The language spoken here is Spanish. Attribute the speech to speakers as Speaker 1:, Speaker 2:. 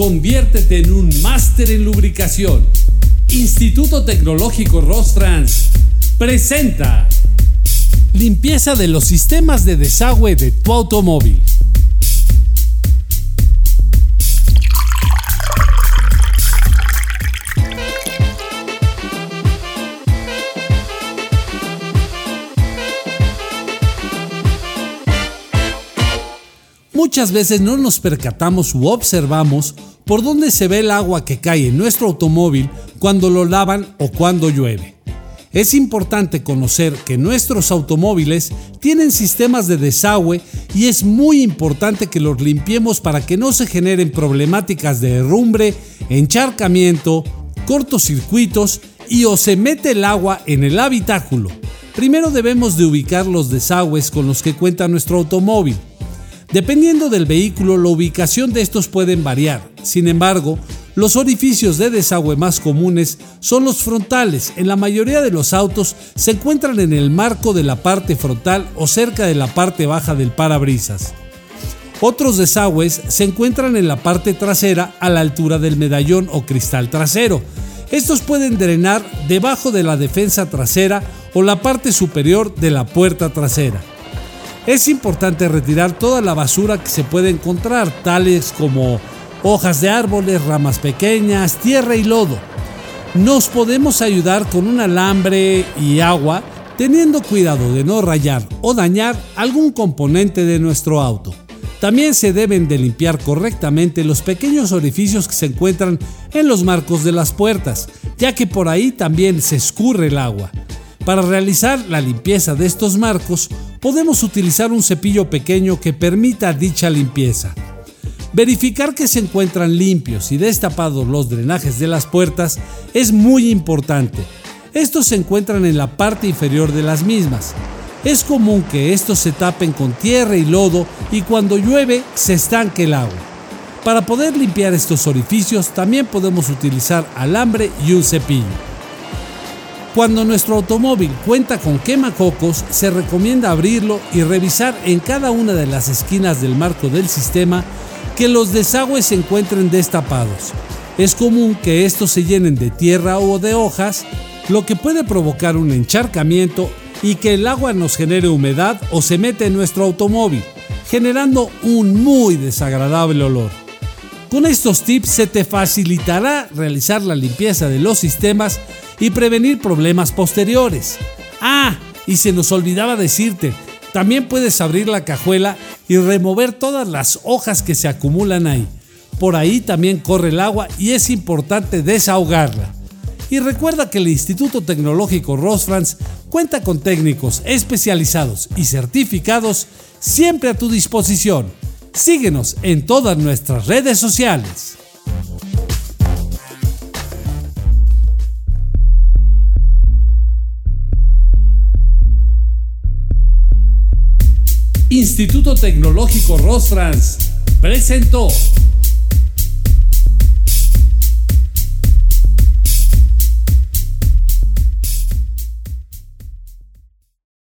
Speaker 1: Conviértete en un máster en lubricación. Instituto Tecnológico Rostrans presenta Limpieza de los sistemas de desagüe de tu automóvil. Muchas veces no nos percatamos u observamos por dónde se ve el agua que cae en nuestro automóvil cuando lo lavan o cuando llueve. Es importante conocer que nuestros automóviles tienen sistemas de desagüe y es muy importante que los limpiemos para que no se generen problemáticas de derrumbre, encharcamiento, cortocircuitos y o se mete el agua en el habitáculo. Primero debemos de ubicar los desagües con los que cuenta nuestro automóvil. Dependiendo del vehículo, la ubicación de estos pueden variar. Sin embargo, los orificios de desagüe más comunes son los frontales. En la mayoría de los autos se encuentran en el marco de la parte frontal o cerca de la parte baja del parabrisas. Otros desagües se encuentran en la parte trasera a la altura del medallón o cristal trasero. Estos pueden drenar debajo de la defensa trasera o la parte superior de la puerta trasera. Es importante retirar toda la basura que se puede encontrar, tales como hojas de árboles, ramas pequeñas, tierra y lodo. Nos podemos ayudar con un alambre y agua, teniendo cuidado de no rayar o dañar algún componente de nuestro auto. También se deben de limpiar correctamente los pequeños orificios que se encuentran en los marcos de las puertas, ya que por ahí también se escurre el agua. Para realizar la limpieza de estos marcos, podemos utilizar un cepillo pequeño que permita dicha limpieza. Verificar que se encuentran limpios y destapados los drenajes de las puertas es muy importante. Estos se encuentran en la parte inferior de las mismas. Es común que estos se tapen con tierra y lodo y cuando llueve se estanque el agua. Para poder limpiar estos orificios también podemos utilizar alambre y un cepillo. Cuando nuestro automóvil cuenta con quemacocos, se recomienda abrirlo y revisar en cada una de las esquinas del marco del sistema que los desagües se encuentren destapados. Es común que estos se llenen de tierra o de hojas, lo que puede provocar un encharcamiento y que el agua nos genere humedad o se mete en nuestro automóvil, generando un muy desagradable olor. Con estos tips se te facilitará realizar la limpieza de los sistemas y prevenir problemas posteriores. Ah, y se nos olvidaba decirte, también puedes abrir la cajuela y remover todas las hojas que se acumulan ahí. Por ahí también corre el agua y es importante desahogarla. Y recuerda que el Instituto Tecnológico Rosfrans cuenta con técnicos especializados y certificados siempre a tu disposición. Síguenos en todas nuestras redes sociales. Instituto Tecnológico Rostrans presentó